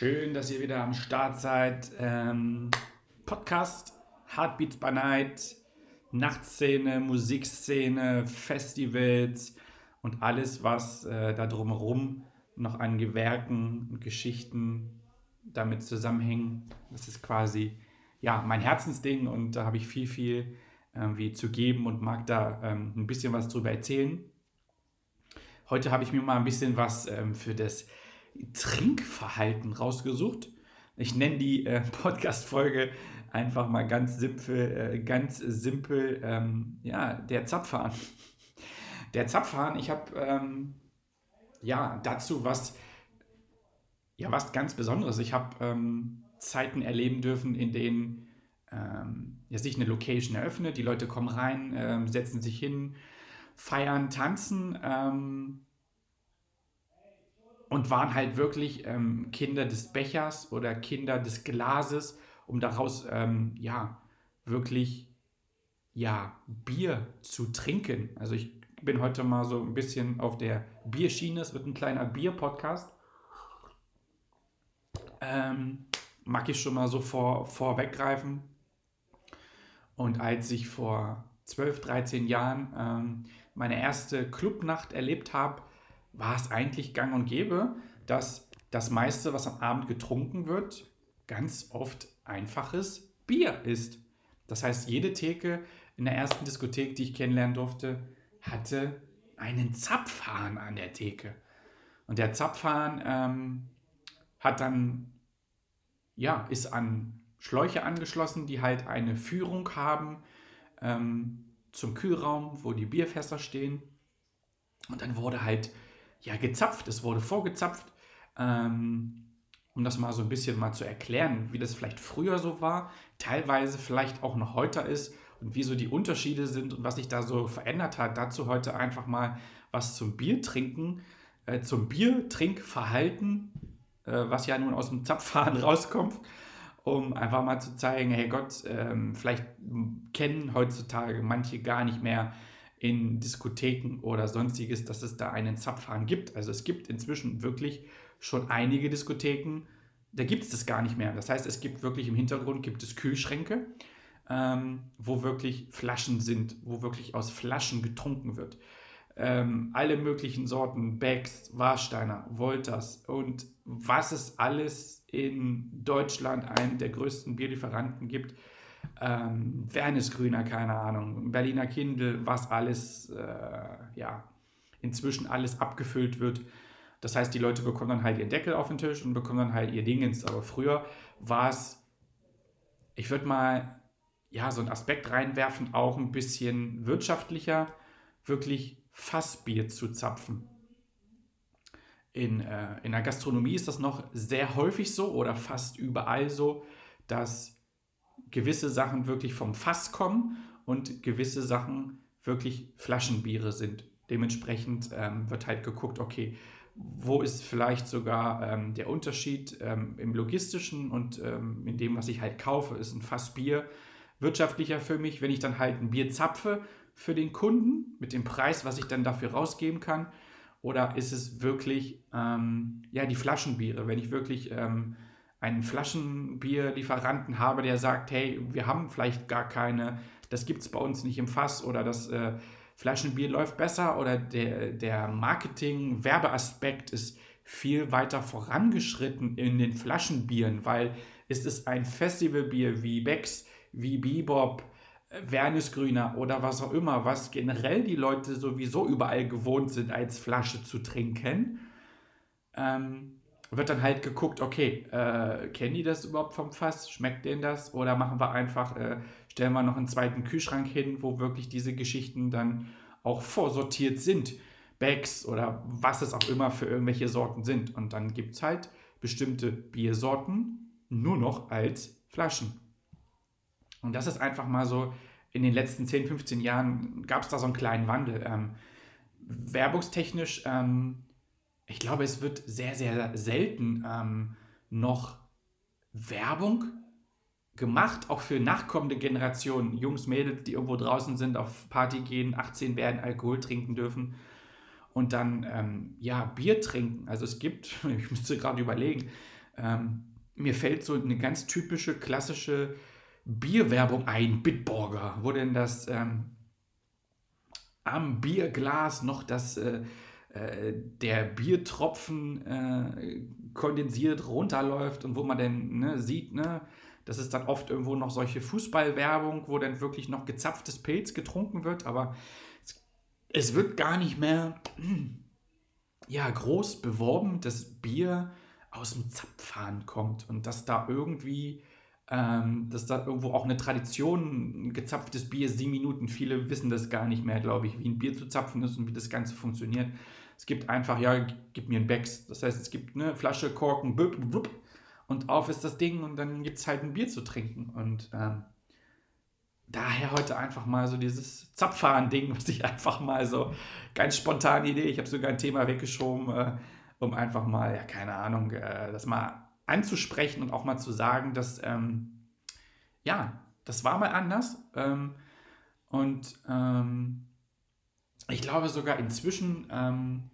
Schön, dass ihr wieder am Start seid. Ähm, Podcast Heartbeats by Night, Nachtszene, Musikszene, Festivals und alles, was äh, da drumherum noch an Gewerken und Geschichten damit zusammenhängen. Das ist quasi ja mein Herzensding und da habe ich viel, viel irgendwie zu geben und mag da ähm, ein bisschen was drüber erzählen. Heute habe ich mir mal ein bisschen was ähm, für das Trinkverhalten rausgesucht. Ich nenne die äh, Podcast-Folge einfach mal ganz simpel, äh, ganz simpel, ähm, ja, der Zapfhahn. Der Zapfhahn, ich habe ähm, ja dazu was, ja, was ganz Besonderes. Ich habe ähm, Zeiten erleben dürfen, in denen ähm, ja, sich eine Location eröffnet, die Leute kommen rein, ähm, setzen sich hin, feiern, tanzen ähm, und waren halt wirklich ähm, Kinder des Bechers oder Kinder des Glases, um daraus ähm, ja wirklich ja Bier zu trinken. Also ich bin heute mal so ein bisschen auf der Bierschiene. Es wird ein kleiner Bier-Podcast. Ähm, mag ich schon mal so vor, vorweggreifen. Und als ich vor 12, 13 Jahren ähm, meine erste Clubnacht erlebt habe, war es eigentlich gang und gäbe, dass das meiste, was am Abend getrunken wird, ganz oft einfaches Bier ist. Das heißt, jede Theke in der ersten Diskothek, die ich kennenlernen durfte, hatte einen Zapfhahn an der Theke. Und der Zapfhahn ähm, hat dann, ja, ist an Schläuche angeschlossen, die halt eine Führung haben ähm, zum Kühlraum, wo die Bierfässer stehen. Und dann wurde halt ja, gezapft, es wurde vorgezapft. Ähm, um das mal so ein bisschen mal zu erklären, wie das vielleicht früher so war, teilweise vielleicht auch noch heute ist und wie so die Unterschiede sind und was sich da so verändert hat. Dazu heute einfach mal was zum Biertrinken, äh, zum Biertrinkverhalten, äh, was ja nun aus dem Zapfhahn rauskommt, um einfach mal zu zeigen, hey Gott, ähm, vielleicht kennen heutzutage manche gar nicht mehr, in Diskotheken oder sonstiges, dass es da einen Zapfhahn gibt. Also es gibt inzwischen wirklich schon einige Diskotheken, da gibt es das gar nicht mehr. Das heißt, es gibt wirklich im Hintergrund gibt es Kühlschränke, ähm, wo wirklich Flaschen sind, wo wirklich aus Flaschen getrunken wird. Ähm, alle möglichen Sorten, Becks, Warsteiner, Wolters und was es alles in Deutschland, einem der größten Bierlieferanten gibt, ähm, keine Ahnung, Berliner Kindle, was alles, äh, ja, inzwischen alles abgefüllt wird. Das heißt, die Leute bekommen dann halt ihren Deckel auf den Tisch und bekommen dann halt ihr Dingens. Aber früher war es, ich würde mal, ja, so einen Aspekt reinwerfen, auch ein bisschen wirtschaftlicher, wirklich Fassbier zu zapfen. In, äh, in der Gastronomie ist das noch sehr häufig so oder fast überall so, dass gewisse Sachen wirklich vom Fass kommen und gewisse Sachen wirklich Flaschenbiere sind. Dementsprechend ähm, wird halt geguckt, okay, wo ist vielleicht sogar ähm, der Unterschied ähm, im logistischen und ähm, in dem, was ich halt kaufe, ist ein Fass Bier wirtschaftlicher für mich, wenn ich dann halt ein Bier zapfe für den Kunden mit dem Preis, was ich dann dafür rausgeben kann, oder ist es wirklich ähm, ja die Flaschenbiere, wenn ich wirklich ähm, einen Flaschenbierlieferanten habe, der sagt, hey, wir haben vielleicht gar keine, das gibt es bei uns nicht im Fass oder das äh, Flaschenbier läuft besser oder der, der Marketing-Werbeaspekt ist viel weiter vorangeschritten in den Flaschenbieren, weil ist es ein Festivalbier wie Becks, wie Bebop, Wernesgrüner oder was auch immer, was generell die Leute sowieso überall gewohnt sind, als Flasche zu trinken, ähm, wird dann halt geguckt, okay, äh, kennen die das überhaupt vom Fass? Schmeckt denen das? Oder machen wir einfach, äh, stellen wir noch einen zweiten Kühlschrank hin, wo wirklich diese Geschichten dann auch vorsortiert sind. Bags oder was es auch immer für irgendwelche Sorten sind. Und dann gibt es halt bestimmte Biersorten nur noch als Flaschen. Und das ist einfach mal so, in den letzten 10, 15 Jahren gab es da so einen kleinen Wandel. Ähm, werbungstechnisch, ähm, ich glaube, es wird sehr, sehr selten ähm, noch Werbung gemacht, auch für nachkommende Generationen, Jungs, Mädels, die irgendwo draußen sind, auf Party gehen, 18 werden, Alkohol trinken dürfen und dann ähm, ja Bier trinken. Also es gibt, ich müsste gerade überlegen, ähm, mir fällt so eine ganz typische klassische Bierwerbung ein, Bitburger, wo denn das ähm, am Bierglas noch das äh, äh, der Biertropfen äh, kondensiert runterläuft und wo man dann ne, sieht, ne, das ist dann oft irgendwo noch solche Fußballwerbung, wo dann wirklich noch gezapftes Pilz getrunken wird, aber es, es wird gar nicht mehr ja, groß beworben, dass Bier aus dem Zapfhahn kommt und dass da irgendwie ähm, dass da irgendwo auch eine Tradition, ein gezapftes Bier, sieben Minuten, viele wissen das gar nicht mehr, glaube ich, wie ein Bier zu zapfen ist und wie das Ganze funktioniert. Es gibt einfach, ja, gib mir ein Becks. Das heißt, es gibt eine Flasche, Korken, blub, blub, und auf ist das Ding und dann gibt es halt ein Bier zu trinken. Und ähm, daher heute einfach mal so dieses Zapfhahn-Ding, was ich einfach mal so ganz spontane Idee, ich habe sogar ein Thema weggeschoben, äh, um einfach mal, ja, keine Ahnung, äh, das mal anzusprechen und auch mal zu sagen, dass, ähm, ja, das war mal anders. Ähm, und ähm, ich glaube sogar inzwischen ähm,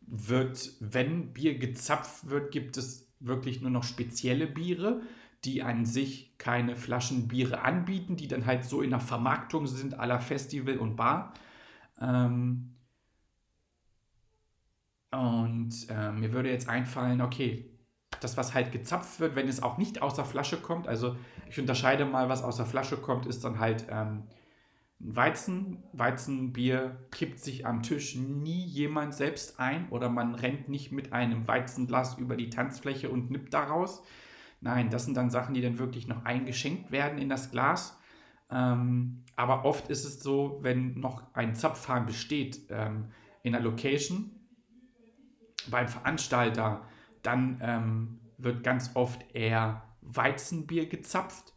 wird, wenn Bier gezapft wird, gibt es wirklich nur noch spezielle Biere, die an sich keine Flaschenbiere anbieten, die dann halt so in der Vermarktung sind, aller Festival und Bar. Ähm, und äh, mir würde jetzt einfallen, okay, das, was halt gezapft wird, wenn es auch nicht aus der Flasche kommt, also ich unterscheide mal, was aus der Flasche kommt, ist dann halt ähm, Weizen. Weizenbier kippt sich am Tisch nie jemand selbst ein oder man rennt nicht mit einem Weizenglas über die Tanzfläche und nippt daraus. Nein, das sind dann Sachen, die dann wirklich noch eingeschenkt werden in das Glas. Ähm, aber oft ist es so, wenn noch ein Zapfhahn besteht ähm, in der Location, beim Veranstalter, dann ähm, wird ganz oft eher Weizenbier gezapft,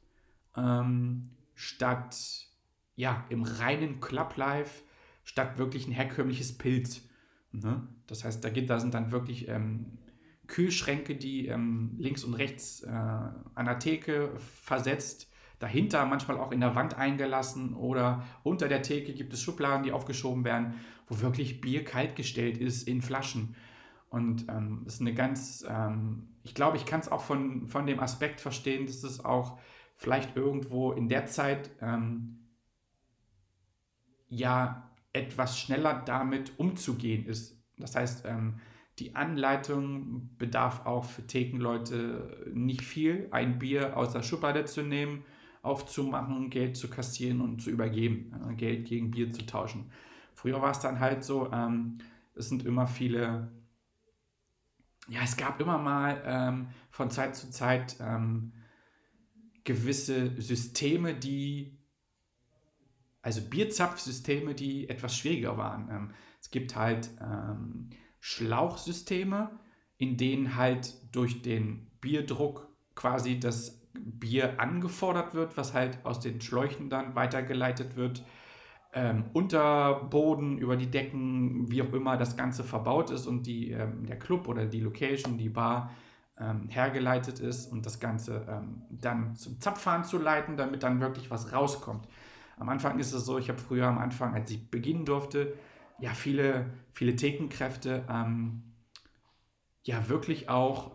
ähm, statt ja, im reinen Club Life, statt wirklich ein herkömmliches Pilz. Ne? Das heißt, da, geht, da sind dann wirklich ähm, Kühlschränke, die ähm, links und rechts äh, an der Theke versetzt, dahinter manchmal auch in der Wand eingelassen oder unter der Theke gibt es Schubladen, die aufgeschoben werden, wo wirklich Bier kaltgestellt ist in Flaschen. Und ähm, ist eine ganz, ähm, ich glaube, ich kann es auch von, von dem Aspekt verstehen, dass es auch vielleicht irgendwo in der Zeit ähm, ja etwas schneller damit umzugehen ist. Das heißt, ähm, die Anleitung bedarf auch für Thekenleute nicht viel. Ein Bier aus der Schublade zu nehmen, aufzumachen, Geld zu kassieren und zu übergeben, äh, Geld gegen Bier zu tauschen. Früher war es dann halt so, ähm, es sind immer viele ja, es gab immer mal ähm, von Zeit zu Zeit ähm, gewisse Systeme, die, also Bierzapfsysteme, die etwas schwieriger waren. Ähm, es gibt halt ähm, Schlauchsysteme, in denen halt durch den Bierdruck quasi das Bier angefordert wird, was halt aus den Schläuchen dann weitergeleitet wird ähm, Unterboden, über die Decken, wie auch immer das Ganze verbaut ist und die, ähm, der Club oder die Location, die Bar ähm, hergeleitet ist und das Ganze ähm, dann zum Zapfhahn zu leiten, damit dann wirklich was rauskommt. Am Anfang ist es so, ich habe früher am Anfang, als ich beginnen durfte, ja, viele, viele Thekenkräfte ähm, ja wirklich auch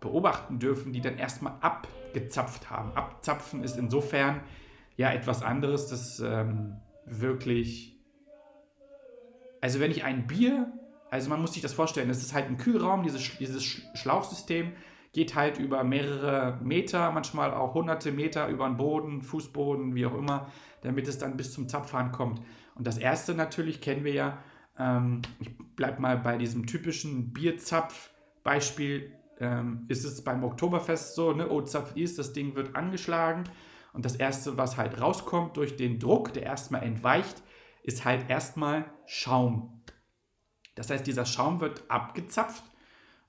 beobachten dürfen, die dann erstmal abgezapft haben. Abzapfen ist insofern ja etwas anderes, das ähm, wirklich. Also, wenn ich ein Bier, also man muss sich das vorstellen, es ist halt ein Kühlraum, dieses, dieses Schlauchsystem geht halt über mehrere Meter, manchmal auch hunderte Meter über den Boden, Fußboden, wie auch immer, damit es dann bis zum Zapfhahn kommt. Und das erste natürlich kennen wir ja, ähm, ich bleibe mal bei diesem typischen Bierzapf-Beispiel, ähm, ist es beim Oktoberfest so, ne, oh, Zapf ist, das Ding wird angeschlagen und das Erste, was halt rauskommt durch den Druck, der erstmal entweicht, ist halt erstmal Schaum. Das heißt, dieser Schaum wird abgezapft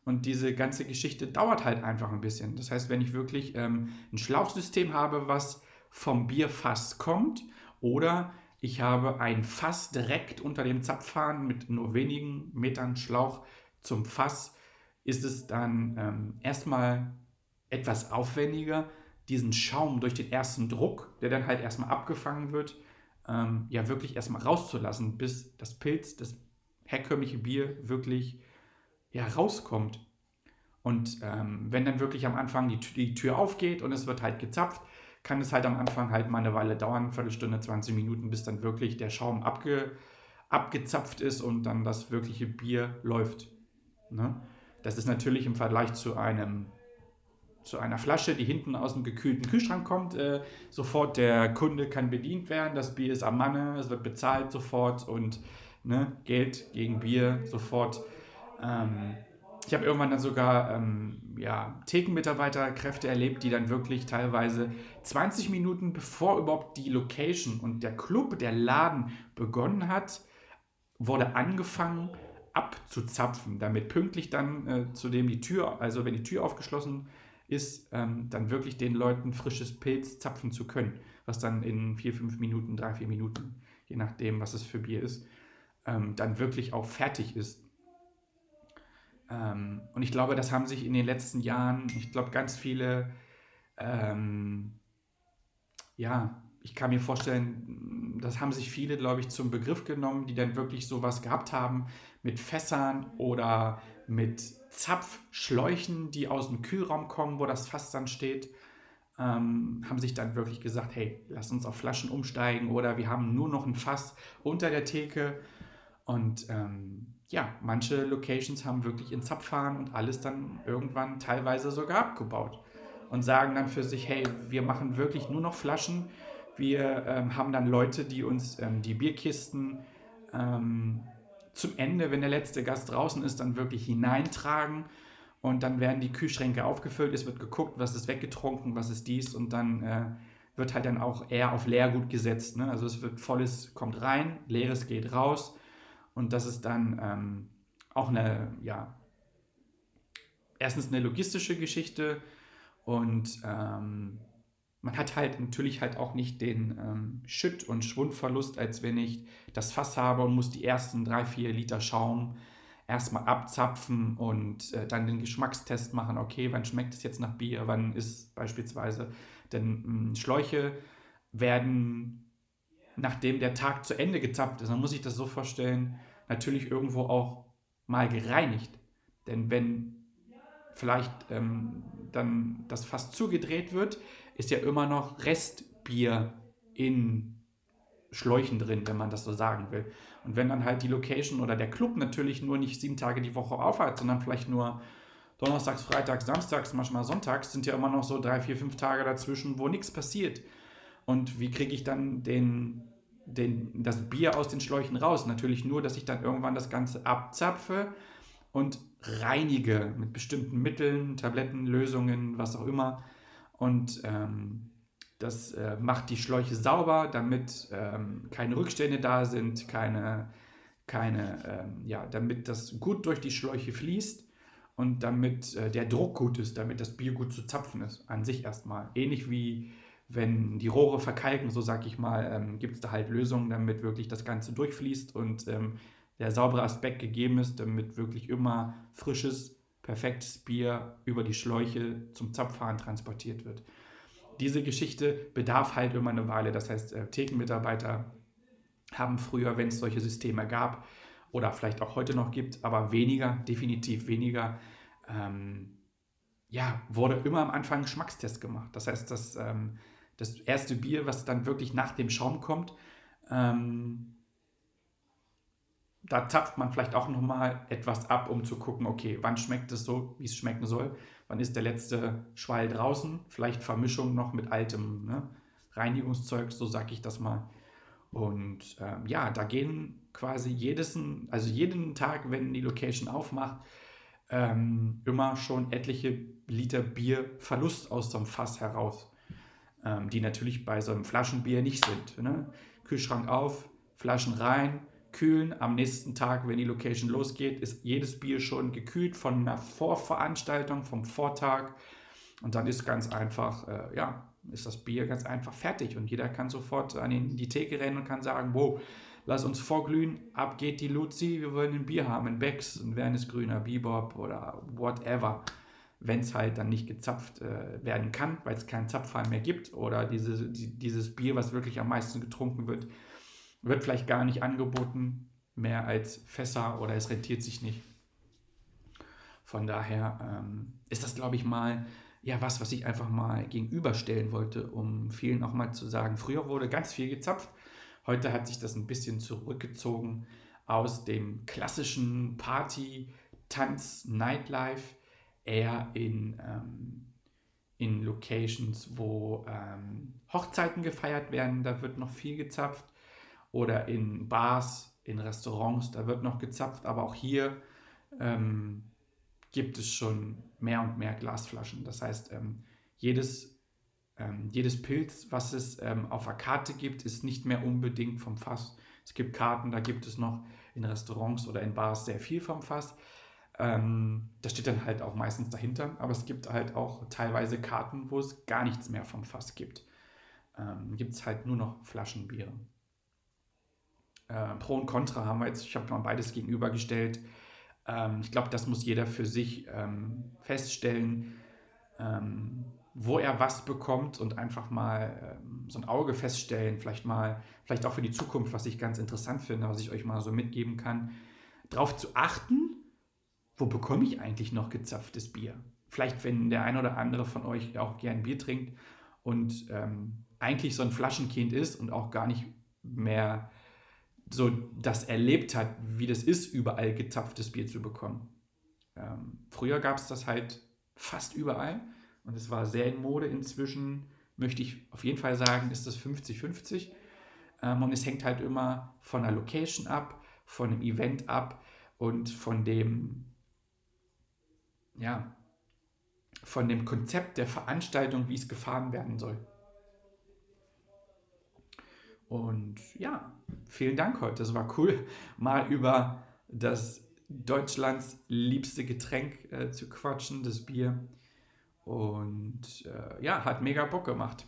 und diese ganze Geschichte dauert halt einfach ein bisschen. Das heißt, wenn ich wirklich ähm, ein Schlauchsystem habe, was vom Bierfass kommt, oder ich habe ein Fass direkt unter dem Zapfhahn mit nur wenigen Metern Schlauch zum Fass, ist es dann ähm, erstmal etwas aufwendiger, diesen Schaum durch den ersten Druck, der dann halt erstmal abgefangen wird, ähm, ja wirklich erstmal rauszulassen, bis das Pilz, das herkömmliche Bier wirklich ja, rauskommt. Und ähm, wenn dann wirklich am Anfang die, die Tür aufgeht und es wird halt gezapft, kann es halt am Anfang halt mal eine Weile dauern, eine Viertelstunde, 20 Minuten, bis dann wirklich der Schaum abge, abgezapft ist und dann das wirkliche Bier läuft. Ne? Das ist natürlich im Vergleich zu einem zu einer Flasche, die hinten aus dem gekühlten Kühlschrank kommt, äh, sofort der Kunde kann bedient werden, das Bier ist am Manne, es wird bezahlt sofort und ne, Geld gegen Bier sofort. Ähm, ich habe irgendwann dann sogar ähm, ja, Thekenmitarbeiterkräfte erlebt, die dann wirklich teilweise 20 Minuten bevor überhaupt die Location und der Club, der Laden begonnen hat, wurde angefangen abzuzapfen, damit pünktlich dann äh, zu dem die Tür, also wenn die Tür aufgeschlossen ist, ähm, dann wirklich den Leuten frisches Pilz zapfen zu können, was dann in vier, fünf Minuten, drei, vier Minuten, je nachdem, was es für Bier ist, ähm, dann wirklich auch fertig ist. Ähm, und ich glaube, das haben sich in den letzten Jahren, ich glaube, ganz viele, ähm, ja, ich kann mir vorstellen, das haben sich viele, glaube ich, zum Begriff genommen, die dann wirklich sowas gehabt haben mit Fässern oder mit Zapfschläuchen, die aus dem Kühlraum kommen, wo das Fass dann steht. Ähm, haben sich dann wirklich gesagt, hey, lass uns auf Flaschen umsteigen oder wir haben nur noch ein Fass unter der Theke. Und ähm, ja, manche Locations haben wirklich in Zapfhahn und alles dann irgendwann teilweise sogar abgebaut und sagen dann für sich, hey, wir machen wirklich nur noch Flaschen. Wir ähm, haben dann Leute, die uns ähm, die Bierkisten ähm, zum Ende, wenn der letzte Gast draußen ist, dann wirklich hineintragen und dann werden die Kühlschränke aufgefüllt, es wird geguckt, was ist weggetrunken, was ist dies und dann äh, wird halt dann auch eher auf Leergut gesetzt. Ne? Also es wird volles kommt rein, leeres geht raus und das ist dann ähm, auch eine, ja, erstens eine logistische Geschichte und ähm, man hat halt natürlich halt auch nicht den ähm, Schütt- und Schwundverlust, als wenn ich das Fass habe und muss die ersten drei, vier Liter Schaum erstmal abzapfen und äh, dann den Geschmackstest machen. Okay, wann schmeckt es jetzt nach Bier? Wann ist beispielsweise, denn mh, hm, Schläuche werden, nachdem der Tag zu Ende gezapft ist, dann muss ich das so vorstellen, natürlich irgendwo auch mal gereinigt. Denn wenn vielleicht ähm, dann das Fass zugedreht wird, ist ja immer noch Restbier in Schläuchen drin, wenn man das so sagen will. Und wenn dann halt die Location oder der Club natürlich nur nicht sieben Tage die Woche aufhat, sondern vielleicht nur Donnerstags, Freitags, Samstags, manchmal Sonntags, sind ja immer noch so drei, vier, fünf Tage dazwischen, wo nichts passiert. Und wie kriege ich dann den, den, das Bier aus den Schläuchen raus? Natürlich nur, dass ich dann irgendwann das Ganze abzapfe und reinige mit bestimmten Mitteln, Tabletten, Lösungen, was auch immer und ähm, das äh, macht die Schläuche sauber, damit ähm, keine Rückstände da sind, keine, keine ähm, ja, damit das gut durch die Schläuche fließt und damit äh, der Druck gut ist, damit das Bier gut zu zapfen ist, an sich erstmal. Ähnlich wie wenn die Rohre verkalken, so sag ich mal, ähm, gibt es da halt Lösungen, damit wirklich das Ganze durchfließt und ähm, der saubere Aspekt gegeben ist, damit wirklich immer frisches, perfektes Bier über die Schläuche zum Zapfhahn transportiert wird. Diese Geschichte bedarf halt immer eine Weile. Das heißt, äh, Thekenmitarbeiter haben früher, wenn es solche Systeme gab oder vielleicht auch heute noch gibt, aber weniger, definitiv weniger, ähm, ja, wurde immer am Anfang ein Geschmackstest gemacht. Das heißt, das, ähm, das erste Bier, was dann wirklich nach dem Schaum kommt, ähm, da zapft man vielleicht auch nochmal etwas ab, um zu gucken, okay, wann schmeckt es so, wie es schmecken soll, wann ist der letzte Schwall draußen, vielleicht Vermischung noch mit altem ne? Reinigungszeug, so sage ich das mal. Und ähm, ja, da gehen quasi jedes, also jeden Tag, wenn die Location aufmacht, ähm, immer schon etliche Liter Bier Verlust aus so einem Fass heraus, ähm, die natürlich bei so einem Flaschenbier nicht sind. Ne? Kühlschrank auf, Flaschen rein, kühlen. Am nächsten Tag, wenn die Location losgeht, ist jedes Bier schon gekühlt von einer Vorveranstaltung, vom Vortag. Und dann ist ganz einfach, äh, ja, ist das Bier ganz einfach fertig und jeder kann sofort an die Theke rennen und kann sagen, wow, lass uns vorglühen, ab geht die Luzi, wir wollen ein Bier haben, ein Becks, ein Wernesgrüner, Bebop oder whatever. Wenn es halt dann nicht gezapft äh, werden kann, weil es keinen Zapfhahn mehr gibt oder diese, die, dieses Bier, was wirklich am meisten getrunken wird, wird vielleicht gar nicht angeboten, mehr als Fässer oder es rentiert sich nicht. Von daher ähm, ist das, glaube ich, mal ja was, was ich einfach mal gegenüberstellen wollte, um vielen auch mal zu sagen, früher wurde ganz viel gezapft, heute hat sich das ein bisschen zurückgezogen aus dem klassischen Party, Tanz, Nightlife, eher in, ähm, in Locations, wo ähm, Hochzeiten gefeiert werden, da wird noch viel gezapft, oder in Bars, in Restaurants, da wird noch gezapft, aber auch hier ähm, gibt es schon mehr und mehr Glasflaschen. Das heißt, ähm, jedes, ähm, jedes Pilz, was es ähm, auf der Karte gibt, ist nicht mehr unbedingt vom Fass. Es gibt Karten, da gibt es noch in Restaurants oder in Bars sehr viel vom Fass. Ähm, das steht dann halt auch meistens dahinter, aber es gibt halt auch teilweise Karten, wo es gar nichts mehr vom Fass gibt. Ähm, gibt es halt nur noch Flaschenbiere. Äh, Pro und Contra haben wir jetzt, ich habe mal beides gegenübergestellt. Ähm, ich glaube, das muss jeder für sich ähm, feststellen, ähm, wo er was bekommt und einfach mal ähm, so ein Auge feststellen, vielleicht mal, vielleicht auch für die Zukunft, was ich ganz interessant finde, was ich euch mal so mitgeben kann, darauf zu achten, wo bekomme ich eigentlich noch gezapftes Bier? Vielleicht, wenn der ein oder andere von euch auch gern Bier trinkt und ähm, eigentlich so ein Flaschenkind ist und auch gar nicht mehr so das erlebt hat, wie das ist, überall gezapftes Bier zu bekommen. Ähm, früher gab es das halt fast überall und es war sehr in Mode. Inzwischen möchte ich auf jeden Fall sagen, ist das 50-50. Ähm, und es hängt halt immer von der Location ab, von dem Event ab und von dem, ja, von dem Konzept der Veranstaltung, wie es gefahren werden soll. Und ja, vielen Dank heute. Es war cool, mal über das Deutschlands liebste Getränk äh, zu quatschen, das Bier. Und äh, ja, hat mega Bock gemacht.